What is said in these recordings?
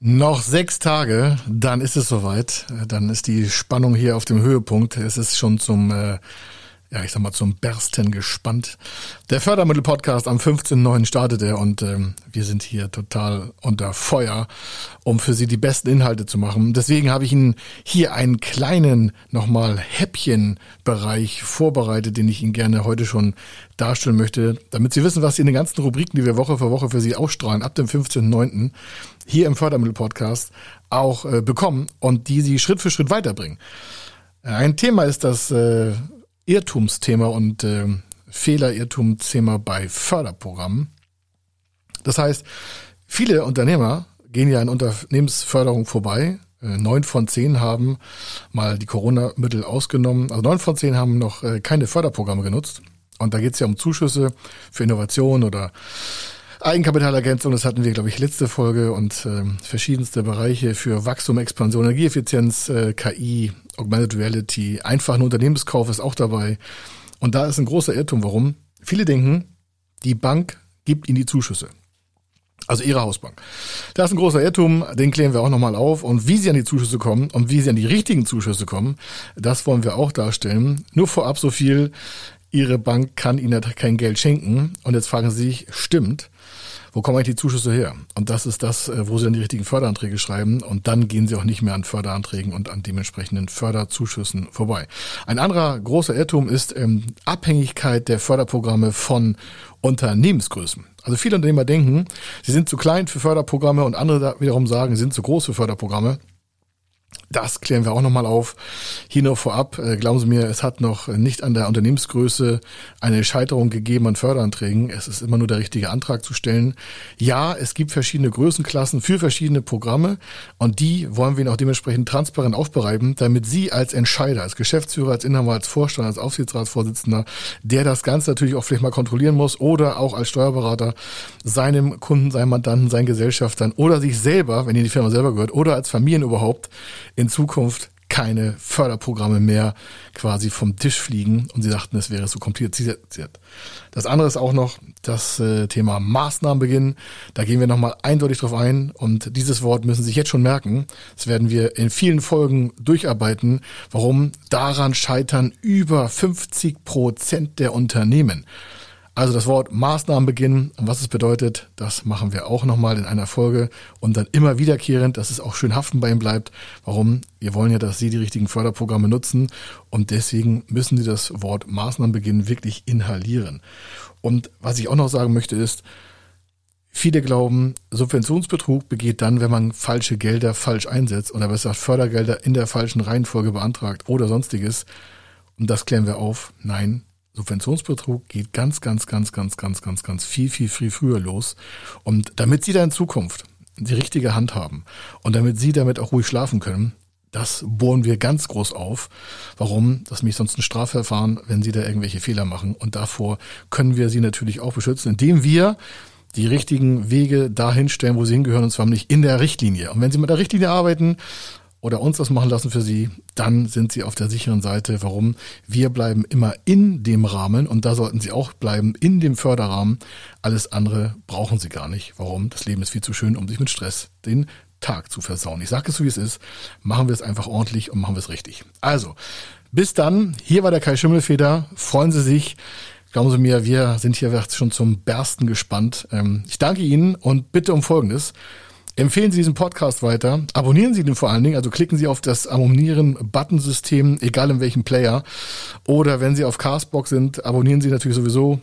Noch sechs Tage, dann ist es soweit. Dann ist die Spannung hier auf dem Höhepunkt. Es ist schon zum äh, ja, ich sag mal, zum Bersten gespannt. Der Fördermittel-Podcast am 15.09. startet er und ähm, wir sind hier total unter Feuer, um für Sie die besten Inhalte zu machen. Deswegen habe ich Ihnen hier einen kleinen, nochmal Häppchenbereich vorbereitet, den ich Ihnen gerne heute schon darstellen möchte, damit Sie wissen, was Sie in den ganzen Rubriken, die wir Woche für Woche für Sie ausstrahlen, ab dem 15.09. hier im Fördermittel-Podcast auch äh, bekommen und die Sie Schritt für Schritt weiterbringen. Ein Thema ist das äh, Irrtumsthema und äh, Fehler-Irrtumsthema bei Förderprogrammen. Das heißt, viele Unternehmer gehen ja an Unternehmensförderung vorbei. Äh, neun von zehn haben mal die Corona-Mittel ausgenommen. Also neun von zehn haben noch äh, keine Förderprogramme genutzt. Und da geht es ja um Zuschüsse für Innovation oder Eigenkapitalergänzung, das hatten wir, glaube ich, letzte Folge und äh, verschiedenste Bereiche für Wachstum, Expansion, Energieeffizienz, äh, KI, Augmented Reality, einfachen Unternehmenskauf ist auch dabei. Und da ist ein großer Irrtum. Warum? Viele denken, die Bank gibt ihnen die Zuschüsse. Also ihre Hausbank. Da ist ein großer Irrtum, den klären wir auch nochmal auf. Und wie sie an die Zuschüsse kommen und wie sie an die richtigen Zuschüsse kommen, das wollen wir auch darstellen. Nur vorab so viel, Ihre Bank kann Ihnen kein Geld schenken. Und jetzt fragen Sie sich, stimmt, wo kommen eigentlich die Zuschüsse her? Und das ist das, äh, wo Sie dann die richtigen Förderanträge schreiben. Und dann gehen Sie auch nicht mehr an Förderanträgen und an dementsprechenden Förderzuschüssen vorbei. Ein anderer großer Irrtum ist ähm, Abhängigkeit der Förderprogramme von Unternehmensgrößen. Also viele Unternehmer denken, sie sind zu klein für Förderprogramme und andere wiederum sagen, sie sind zu groß für Förderprogramme. Das klären wir auch nochmal auf. Hier nur vorab, äh, glauben Sie mir, es hat noch nicht an der Unternehmensgröße eine Scheiterung gegeben an Förderanträgen. Es ist immer nur der richtige Antrag zu stellen. Ja, es gibt verschiedene Größenklassen für verschiedene Programme und die wollen wir Ihnen auch dementsprechend transparent aufbereiten, damit Sie als Entscheider, als Geschäftsführer, als Inhaber, als Vorstand, als Aufsichtsratsvorsitzender, der das Ganze natürlich auch vielleicht mal kontrollieren muss oder auch als Steuerberater seinem Kunden, seinem Mandanten, seinen Gesellschaftern oder sich selber, wenn ihr die Firma selber gehört, oder als Familien überhaupt in Zukunft keine Förderprogramme mehr quasi vom Tisch fliegen und sie dachten, es wäre so kompliziert. Das andere ist auch noch das äh, Thema Maßnahmenbeginn. Da gehen wir nochmal eindeutig drauf ein und dieses Wort müssen Sie sich jetzt schon merken. Das werden wir in vielen Folgen durcharbeiten. Warum? Daran scheitern über 50 Prozent der Unternehmen. Also das Wort Maßnahmenbeginn und was es bedeutet, das machen wir auch nochmal in einer Folge und dann immer wiederkehrend, dass es auch schön haften bei Ihnen bleibt. Warum? Wir wollen ja, dass Sie die richtigen Förderprogramme nutzen und deswegen müssen Sie das Wort Maßnahmenbeginn wirklich inhalieren. Und was ich auch noch sagen möchte ist, Viele glauben, Subventionsbetrug begeht dann, wenn man falsche Gelder falsch einsetzt oder besser Fördergelder in der falschen Reihenfolge beantragt oder sonstiges. Und das klären wir auf. Nein, Subventionsbetrug geht ganz, ganz, ganz, ganz, ganz, ganz, ganz viel, viel, viel früher los. Und damit Sie da in Zukunft die richtige Hand haben und damit Sie damit auch ruhig schlafen können, das bohren wir ganz groß auf. Warum? Das ist nämlich sonst ein Strafverfahren, wenn Sie da irgendwelche Fehler machen. Und davor können wir Sie natürlich auch beschützen, indem wir die richtigen Wege dahin stellen, wo sie hingehören, und zwar nämlich in der Richtlinie. Und wenn Sie mit der Richtlinie arbeiten, oder uns das machen lassen für Sie, dann sind Sie auf der sicheren Seite. Warum? Wir bleiben immer in dem Rahmen und da sollten Sie auch bleiben, in dem Förderrahmen. Alles andere brauchen Sie gar nicht. Warum? Das Leben ist viel zu schön, um sich mit Stress den Tag zu versauen. Ich sage es so, wie es ist. Machen wir es einfach ordentlich und machen wir es richtig. Also, bis dann. Hier war der Kai Schimmelfeder. Freuen Sie sich. Glauben Sie mir, wir sind hier schon zum Bersten gespannt. Ähm, ich danke Ihnen und bitte um Folgendes. Empfehlen Sie diesen Podcast weiter. Abonnieren Sie den vor allen Dingen. Also klicken Sie auf das Abonnieren-Button-System, egal in welchem Player. Oder wenn Sie auf Castbox sind, abonnieren Sie natürlich sowieso.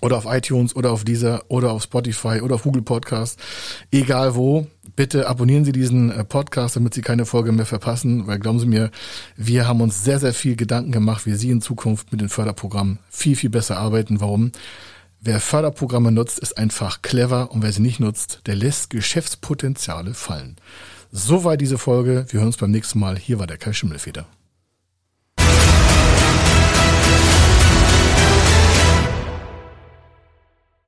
Oder auf iTunes oder auf Deezer oder auf Spotify oder auf Google Podcast. Egal wo. Bitte abonnieren Sie diesen äh, Podcast, damit Sie keine Folge mehr verpassen. Weil glauben Sie mir, wir haben uns sehr, sehr viel Gedanken gemacht, wie Sie in Zukunft mit den Förderprogrammen viel, viel besser arbeiten. Warum? Wer Förderprogramme nutzt, ist einfach clever und wer sie nicht nutzt, der lässt Geschäftspotenziale fallen. Soweit diese Folge. Wir hören uns beim nächsten Mal. Hier war der Kai Schimmelfeder.